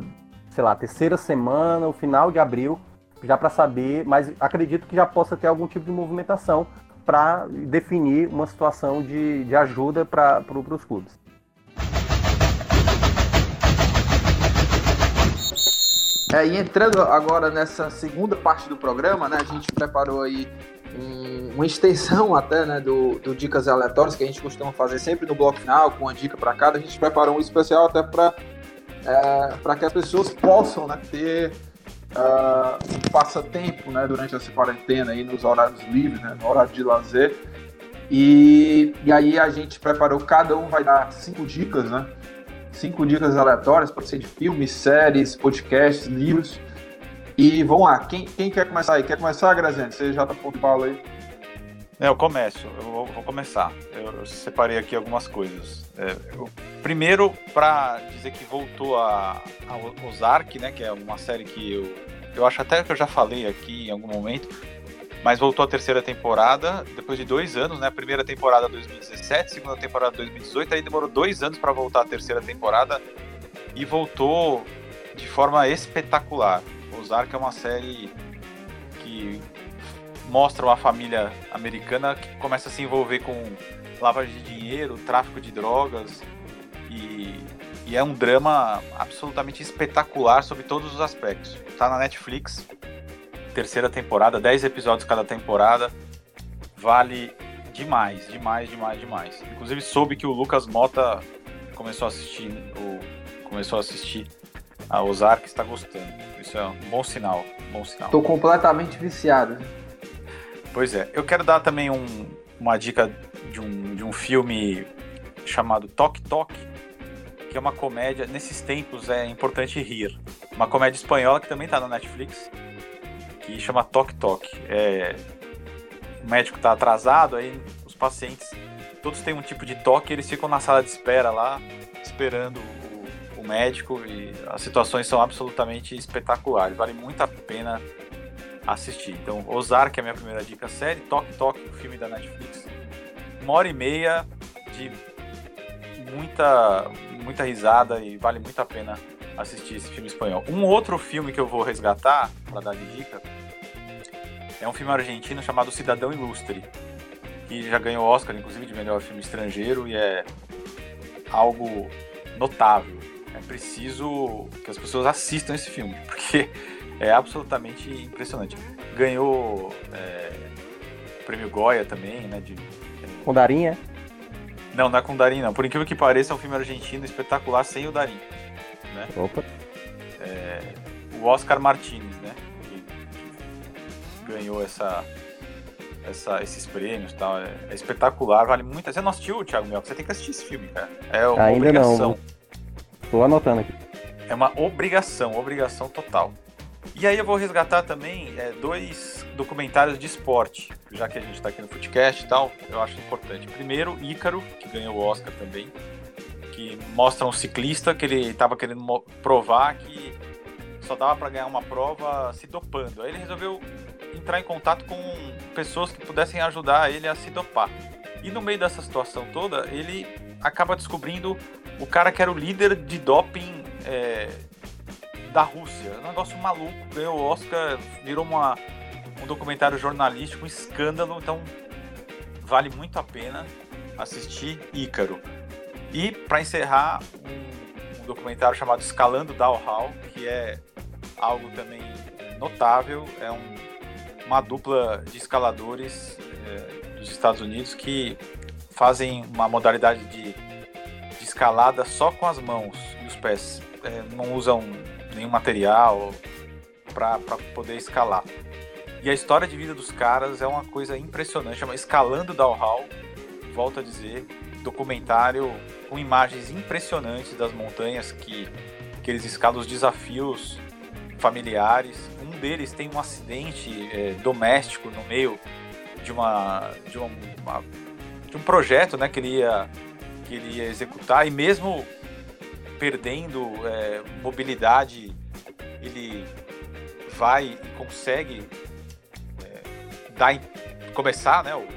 sei lá, terceira semana, o final de abril, já para saber, mas acredito que já possa ter algum tipo de movimentação para definir uma situação de, de ajuda para os clubes. É, e entrando agora nessa segunda parte do programa, né, a gente preparou aí um, uma extensão até né, do, do Dicas Aleatórias, que a gente costuma fazer sempre no bloco final, com uma dica para cada. A gente preparou um especial até para é, que as pessoas possam né, ter uh, um passatempo né, durante essa quarentena, aí, nos horários livres, né, no horário de lazer. E, e aí a gente preparou, cada um vai dar cinco dicas, né? Cinco dicas aleatórias, pode ser de filmes, séries, podcasts, livros. E vamos lá, quem, quem quer começar aí? Quer começar, Graziane? Você já tá pondo Paulo aí? É, eu começo, eu vou, vou começar. Eu, eu, separei aqui algumas coisas. É, eu, primeiro, para dizer que voltou a, a Ozark, né, que é uma série que eu, eu acho até que eu já falei aqui em algum momento, mas voltou a terceira temporada depois de dois anos, né? Primeira temporada 2017, segunda temporada 2018, aí demorou dois anos para voltar a terceira temporada e voltou de forma espetacular. Ozark é uma série que mostra uma família americana que começa a se envolver com lavagem de dinheiro, tráfico de drogas e, e é um drama absolutamente espetacular sobre todos os aspectos. Tá na Netflix, terceira temporada, 10 episódios cada temporada. Vale demais, demais, demais, demais. Inclusive soube que o Lucas Mota começou a assistir o começou a assistir a Ozark está gostando. Isso é um bom sinal, bom sinal. Tô completamente viciado. Pois é, eu quero dar também um, uma dica de um, de um filme chamado Tok Tok, que é uma comédia. Nesses tempos é importante rir. Uma comédia espanhola que também está na Netflix, que chama Tok Tok. É, o médico está atrasado, aí os pacientes todos têm um tipo de toque, eles ficam na sala de espera lá, esperando o, o médico e as situações são absolutamente espetaculares. Vale muito a pena assistir. Então, Ozark é a minha primeira dica série, Toque Toque, o filme da Netflix. Uma hora e meia de muita, muita risada e vale muito a pena assistir esse filme espanhol. Um outro filme que eu vou resgatar, para dar de dica, é um filme argentino chamado Cidadão Ilustre, que já ganhou Oscar, inclusive, de melhor filme estrangeiro e é algo notável. É preciso que as pessoas assistam esse filme, porque é absolutamente impressionante. Ganhou é, o prêmio Goya também, né? De, com Darim, Não, não é com Darim, não. Por incrível que pareça, é um filme argentino espetacular sem o Darim. Né? Opa. É, o Oscar Martinez, né? Que, que ganhou essa, essa, esses prêmios e tal. É, é, espetacular, vale muito. Você não assistiu, Thiago Mel? Você tem que assistir esse filme, cara. É uma Ainda obrigação. não. Tô anotando aqui. É uma obrigação, obrigação total. E aí eu vou resgatar também é, dois documentários de esporte, já que a gente está aqui no Footcast e tal, eu acho importante. Primeiro, Ícaro, que ganhou o Oscar também, que mostra um ciclista que ele estava querendo provar que só dava para ganhar uma prova se dopando. Aí ele resolveu entrar em contato com pessoas que pudessem ajudar ele a se dopar. E no meio dessa situação toda, ele acaba descobrindo o cara que era o líder de doping é, da Rússia. Um negócio maluco, ganhou o Oscar, virou uma, um documentário jornalístico, um escândalo, então vale muito a pena assistir Ícaro. E para encerrar, um, um, documentário chamado Escalando Hall, que é algo também notável, é um, uma dupla de escaladores é, dos Estados Unidos que fazem uma modalidade de, de escalada só com as mãos e os pés. É, não usam nenhum material para poder escalar. E a história de vida dos caras é uma coisa impressionante, chama Escalando Downhall, volto a dizer, documentário com imagens impressionantes das montanhas que, que eles escalam, os desafios familiares. Um deles tem um acidente é, doméstico no meio de uma de, uma, uma, de um projeto né, que, ele ia, que ele ia executar e mesmo perdendo é, mobilidade, ele vai e consegue é, dar, começar né, o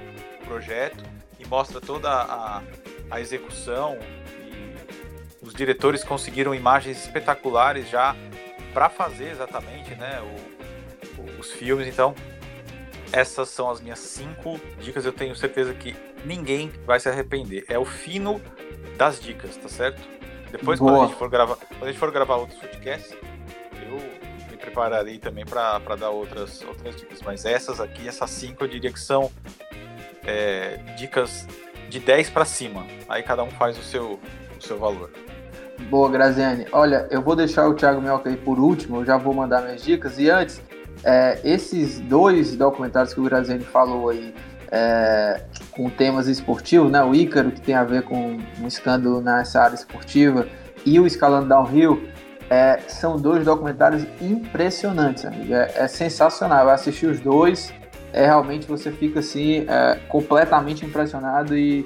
projeto e mostra toda a, a execução e os diretores conseguiram imagens espetaculares já para fazer exatamente né, o, os filmes. Então, essas são as minhas cinco dicas. Eu tenho certeza que ninguém vai se arrepender. É o fino das dicas, tá certo? Depois, quando a, gente for gravar, quando a gente for gravar outros podcasts, eu me prepararei também para dar outras, outras dicas. Mas essas aqui, essas cinco, eu diria que são é, dicas de 10 para cima. Aí cada um faz o seu, o seu valor. Boa, Graziane. Olha, eu vou deixar o Thiago Melca aí por último, eu já vou mandar minhas dicas. E antes, é, esses dois documentários que o Graziane falou aí, é, com temas esportivos, né? O Ícaro, que tem a ver com um escândalo nessa área esportiva, e o Escalando Downhill, é, são dois documentários impressionantes, amigo. É, é, sensacional. Vai assistir os dois, é realmente você fica assim é, completamente impressionado e,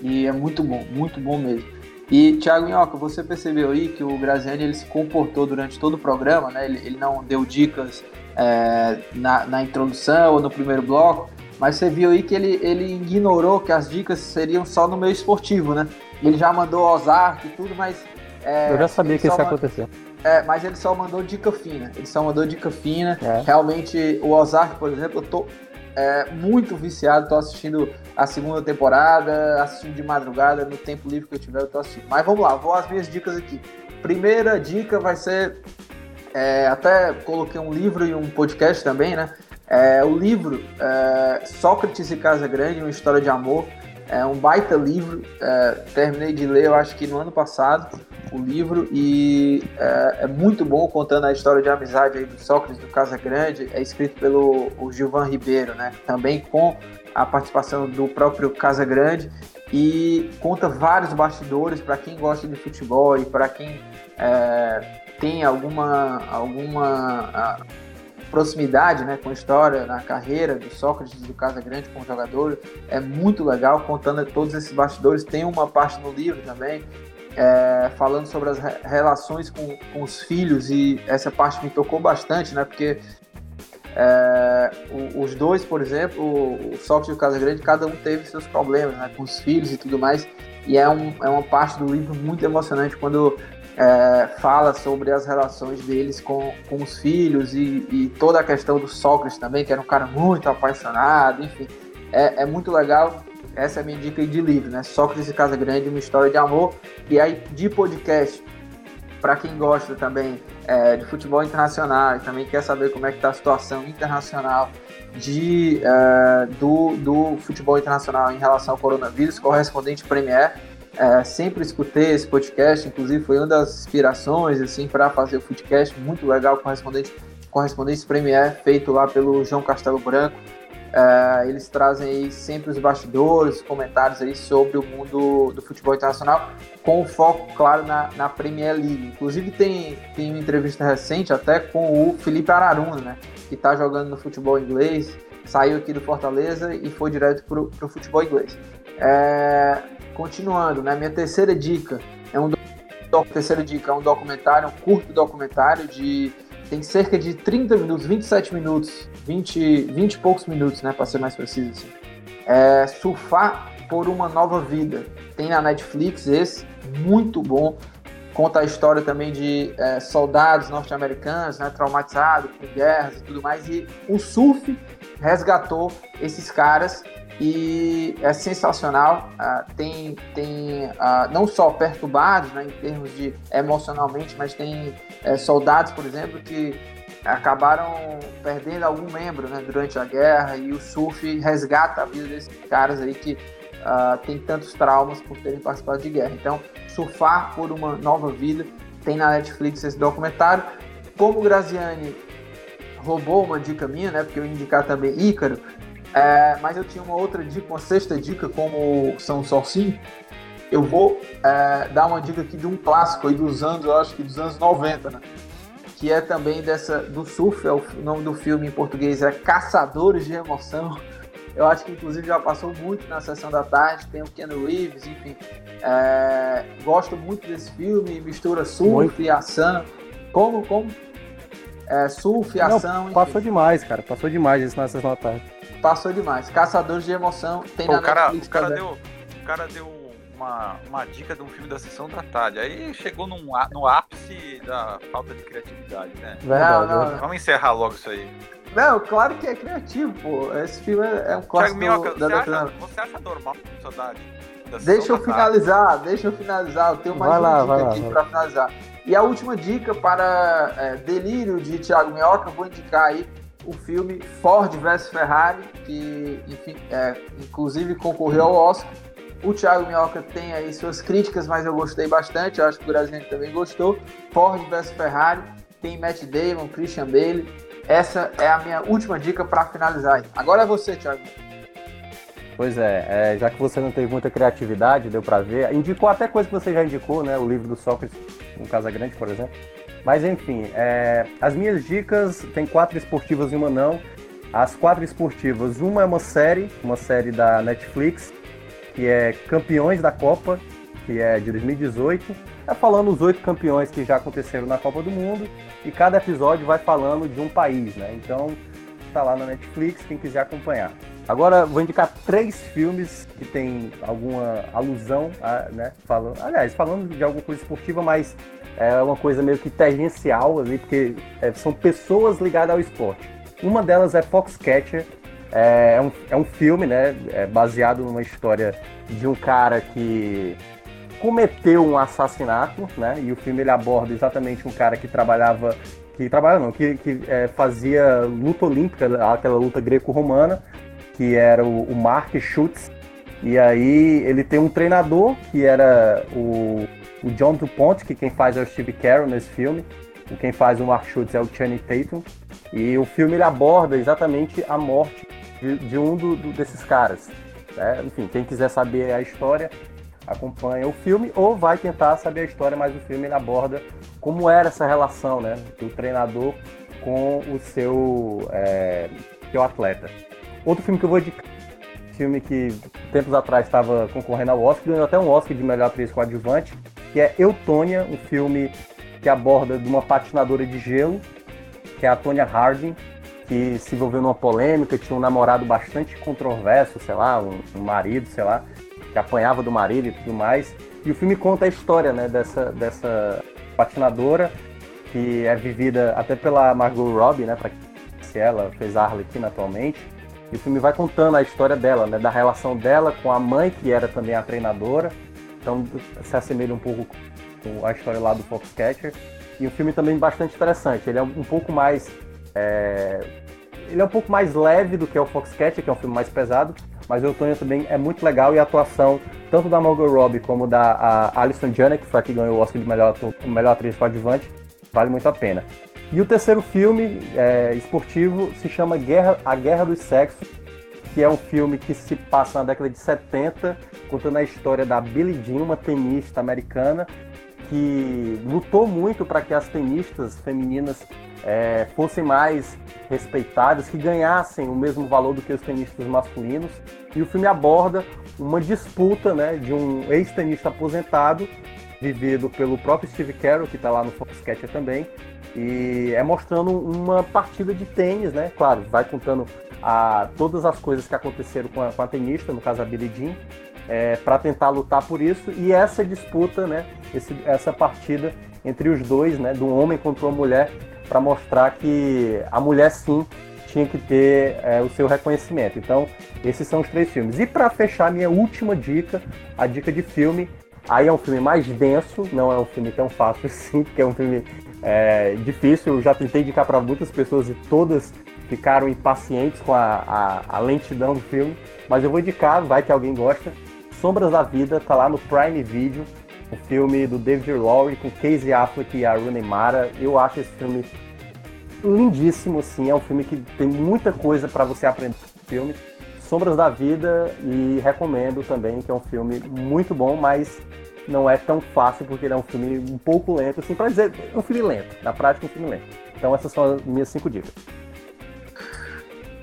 e é muito bom, muito bom mesmo. E Thiago Minhoca, você percebeu aí que o Graziani ele se comportou durante todo o programa, né? Ele, ele não deu dicas é, na, na introdução ou no primeiro bloco, mas você viu aí que ele, ele ignorou que as dicas seriam só no meio esportivo, né? Ele já mandou Ozark e tudo, mas. É, eu já sabia que isso ia acontecer. É, mas ele só mandou dica fina. Ele só mandou dica fina. É. Realmente, o Ozark, por exemplo, eu tô é, muito viciado. Tô assistindo a segunda temporada, assistindo de madrugada, no tempo livre que eu tiver, eu tô assistindo. Mas vamos lá, vou às minhas dicas aqui. Primeira dica vai ser. É, até coloquei um livro e um podcast também, né? É, o livro é, Sócrates e Casa Grande, uma história de amor, é um baita livro. É, terminei de ler, eu acho que no ano passado, o livro e é, é, muito bom contando a história de amizade aí do Sócrates do Casa Grande. É escrito pelo o Gilvan Ribeiro, né? Também com a participação do próprio Casa Grande e conta vários bastidores para quem gosta de futebol e para quem é, tem alguma alguma proximidade né, com a história, na carreira do Sócrates do Casa Grande como jogador. É muito legal, contando todos esses bastidores. Tem uma parte no livro também, é, falando sobre as relações com, com, os filhos, e essa parte me tocou bastante, né? Porque é, os dois, por exemplo, o, Sócrates e o Casa Grande, cada um teve seus problemas né, com os filhos e tudo mais. E é, um, é uma parte do livro muito emocionante quando é, fala sobre as relações deles com, com os filhos e, e, toda a questão do Sócrates também, que era um cara muito apaixonado, enfim. É, é muito legal. Essa é a minha dica de livro, né? Sócrates e Casa Grande, uma história de amor. E aí, de podcast, para quem gosta também é, de futebol internacional e também quer saber como é que está a situação internacional de, é, do, do futebol internacional em relação ao coronavírus, correspondente Premier é, sempre escutei esse podcast, inclusive foi uma das inspirações assim para fazer o podcast, muito legal, correspondente correspondente Premier, feito lá pelo João Castelo Branco. É, eles trazem aí sempre os bastidores, comentários aí sobre o mundo do futebol internacional, com foco, claro, na, na Premier League. Inclusive tem, tem uma entrevista recente até com o Felipe Araruna, né, que está jogando no futebol inglês, saiu aqui do Fortaleza e foi direto para o futebol inglês. É, Continuando, né? Minha terceira dica é um terceira dica é um documentário, um curto documentário de tem cerca de 30 minutos, 27 minutos, 20, 20 e poucos minutos, né, para ser mais preciso assim. É Surfar por uma nova vida. Tem na Netflix esse, muito bom. Conta a história também de é, soldados norte-americanos, né, traumatizados com guerras e tudo mais. E o surf resgatou esses caras e é sensacional. Uh, tem tem uh, não só perturbados né, em termos de emocionalmente, mas tem uh, soldados, por exemplo, que acabaram perdendo algum membro né, durante a guerra e o surf resgata a vida desses caras aí que uh, tem tantos traumas por terem participado de guerra. Então, surfar por uma nova vida tem na Netflix esse documentário. Como o Graziani roubou uma dica minha, né? Porque eu ia indicar também Ícaro. É, mas eu tinha uma outra dica, uma sexta dica, como São Sorcinho. Eu vou é, dar uma dica aqui de um clássico aí dos anos, eu acho que dos anos 90, né? Que é também dessa do surf, é o nome do filme em português é Caçadores de Emoção. Eu acho que inclusive já passou muito na sessão da tarde, tem o Keanu Reeves, enfim. É, gosto muito desse filme, mistura surf muito. e ação. Como, como? é, surf, ação. Não, passou enfim. demais, cara. Passou demais isso nessas notas. Passou demais. Caçadores de emoção tem Pô, na o cara, Netflix. O cara, deu, o cara deu uma, uma dica de um filme da sessão da tarde. Aí chegou num, no ápice da falta de criatividade, né? Não, não, Vamos encerrar logo isso aí. Não, claro que é criativo, pô. Esse filme é um clássico da você, acha, você acha normal saudade? Deixa eu finalizar, deixa eu finalizar. Eu tenho mais vai uma lá, dica aqui para finalizar. E a última dica para é, Delírio de Thiago Minhoca, eu vou indicar aí o filme Ford vs Ferrari, que enfim, é, inclusive concorreu ao Oscar. O Thiago Minhoca tem aí suas críticas, mas eu gostei bastante, eu acho que o Brasil também gostou. Ford vs Ferrari, tem Matt Damon, Christian Bale. Essa é a minha última dica para finalizar. Agora é você, Thiago. Pois é, é, já que você não teve muita criatividade, deu para ver, indicou até coisa que você já indicou, né? O livro do Sócrates, Casa Grande, por exemplo. Mas enfim, é, as minhas dicas, tem quatro esportivas e uma não. As quatro esportivas, uma é uma série, uma série da Netflix, que é Campeões da Copa, que é de 2018. É falando os oito campeões que já aconteceram na Copa do Mundo e cada episódio vai falando de um país, né? Então tá lá na Netflix, quem quiser acompanhar. Agora vou indicar três filmes que tem alguma alusão, a, né? Falando, aliás, falando de alguma coisa esportiva, mas é uma coisa meio que tangencial ali, porque é, são pessoas ligadas ao esporte. Uma delas é Foxcatcher, é, é um, é um filme, né, é baseado numa história de um cara que cometeu um assassinato, né, e o filme ele aborda exatamente um cara que trabalhava, que trabalha não, que, que é, fazia luta olímpica, aquela luta greco-romana, que era o, o Mark Schutz, e aí ele tem um treinador que era o, o John DuPont, que quem faz é o Steve Carell nesse filme, e quem faz o Mark Schutz é o Channing Tatum, e o filme ele aborda exatamente a morte de, de um do, do, desses caras. Né? Enfim, quem quiser saber a história, acompanha o filme ou vai tentar saber a história, mas o filme ele aborda como era essa relação né, do treinador com o seu, é, seu atleta. Outro filme que eu vou indicar, filme que tempos atrás estava concorrendo ao Oscar, ganhou até um Oscar de melhor atriz coadjuvante, que é Eutônia, um filme que aborda de uma patinadora de gelo, que é a Tonya Harding, que se envolveu numa polêmica, tinha um namorado bastante controverso, sei lá, um, um, marido, sei lá, que apanhava do marido e tudo mais. E o filme conta a história, né, dessa, dessa patinadora, que é vivida até pela Margot Robbie, né, para se ela fez a Arlequina atualmente. E o filme vai contando a história dela, né, da relação dela com a mãe, que era também a treinadora. Então se assemelha um pouco com a história lá do Foxcatcher. E um filme também bastante interessante. Ele é um pouco mais é... Ele é um pouco mais leve do que o Foxcatcher, que é um filme mais pesado, mas o Tonho também é muito legal e a atuação tanto da Margot Robbie como da Alison Janek, que foi a que ganhou o Oscar de melhor, melhor atriz coadjuvante, vale muito a pena. E o terceiro filme é, esportivo se chama Guerra, A Guerra dos Sexos, que é um filme que se passa na década de 70, contando a história da Billie Jean, uma tenista americana que lutou muito para que as tenistas femininas é, fossem mais respeitadas, que ganhassem o mesmo valor do que os tenistas masculinos. E o filme aborda uma disputa né, de um ex-tenista aposentado, vivido pelo próprio Steve Carell, que está lá no Foxcatcher também, e é mostrando uma partida de tênis, né? Claro, vai contando a, todas as coisas que aconteceram com a, com a tenista, no caso a Billie Jean, é, para tentar lutar por isso, e essa disputa, né? Esse, essa partida entre os dois, né? Do homem contra uma mulher, para mostrar que a mulher sim tinha que ter é, o seu reconhecimento. Então, esses são os três filmes. E para fechar, minha última dica, a dica de filme. Aí é um filme mais denso, não é um filme tão fácil assim, porque é um filme é, difícil. Eu já tentei indicar para muitas pessoas e todas ficaram impacientes com a, a, a, lentidão do filme. Mas eu vou indicar, vai que alguém gosta. Sombras da Vida, tá lá no Prime Video o filme do David Lowery com Casey Affleck e a Rooney Mara. Eu acho esse filme lindíssimo, assim. É um filme que tem muita coisa para você aprender filme. Sombras da Vida e recomendo também, que é um filme muito bom, mas não é tão fácil porque ele é um filme um pouco lento, assim, para dizer, é um filme lento, na prática um filme lento. Então essas são as minhas cinco dicas.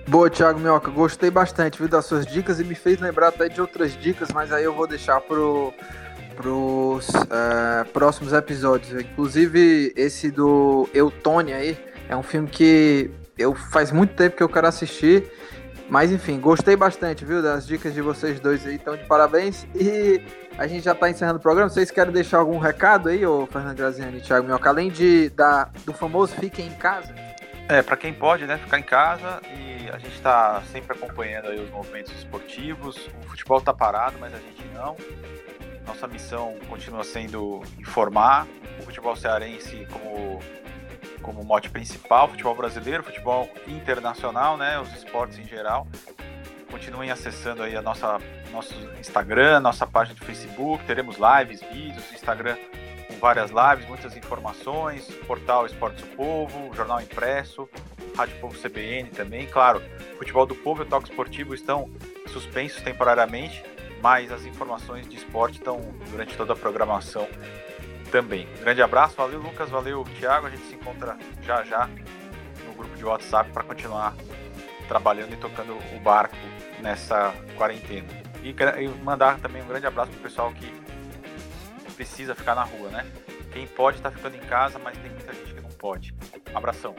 Boa, Thiago Minhoca, gostei bastante viu, das suas dicas e me fez lembrar até de outras dicas, mas aí eu vou deixar pro para os uh, próximos episódios. Inclusive, esse do Eutônia aí, É um filme que eu faz muito tempo que eu quero assistir. Mas enfim, gostei bastante, viu, das dicas de vocês dois aí, então de parabéns. E a gente já está encerrando o programa. Vocês querem deixar algum recado aí, ô Fernando Graziani e Thiago Minhoca, além de, da, do famoso Fiquem em Casa? É, para quem pode, né, ficar em casa e a gente está sempre acompanhando aí os movimentos esportivos. O futebol está parado, mas a gente não. Nossa missão continua sendo informar o futebol cearense como como mote principal, futebol brasileiro, futebol internacional, né, os esportes em geral. Continuem acessando aí a nossa nosso Instagram, nossa página do Facebook, teremos lives, vídeos, Instagram com várias lives, muitas informações, portal Esportes do Povo, jornal impresso, Rádio Povo CBN também. Claro, Futebol do Povo e o Toque Esportivo estão suspensos temporariamente, mas as informações de esporte estão durante toda a programação também. Grande abraço, valeu Lucas, valeu Thiago, a gente se encontra já já no grupo de WhatsApp para continuar trabalhando e tocando o barco nessa quarentena. E, e mandar também um grande abraço pro pessoal que precisa ficar na rua, né? Quem pode está ficando em casa, mas tem muita gente que não pode. Abração.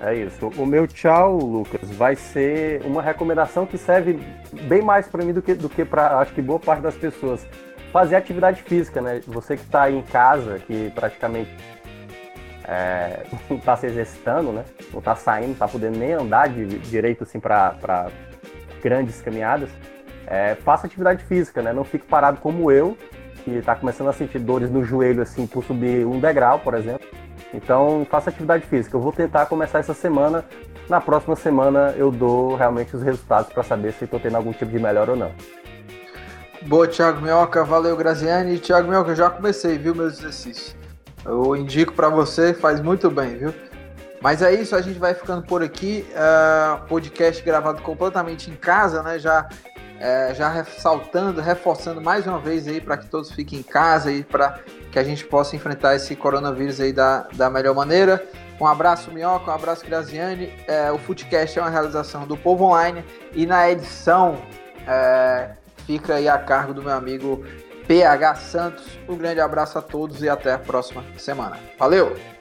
É isso. O meu tchau, Lucas, vai ser uma recomendação que serve bem mais para mim do que, do que para, acho que, boa parte das pessoas. Fazer atividade física, né? Você que está aí em casa, que praticamente é, não está se exercitando, né? Não está saindo, não está podendo nem andar de, direito assim para grandes caminhadas é, faça atividade física, né? Não fique parado como eu, que está começando a sentir dores no joelho, assim, por subir um degrau, por exemplo. Então, faça atividade física. Eu vou tentar começar essa semana. Na próxima semana eu dou realmente os resultados para saber se estou tendo algum tipo de melhora ou não. Boa, Thiago Minhoca. Valeu, Graziani. Thiago Minhoca, já comecei, viu, meus exercícios. Eu indico para você, faz muito bem, viu? Mas é isso, a gente vai ficando por aqui. Uh, podcast gravado completamente em casa, né? Já é, já ressaltando, reforçando mais uma vez aí para que todos fiquem em casa e para que a gente possa enfrentar esse coronavírus aí da, da melhor maneira. Um abraço, Minhoca, um abraço, Graziane. É, o Footcast é uma realização do Povo Online e na edição é, fica aí a cargo do meu amigo PH Santos. Um grande abraço a todos e até a próxima semana. Valeu!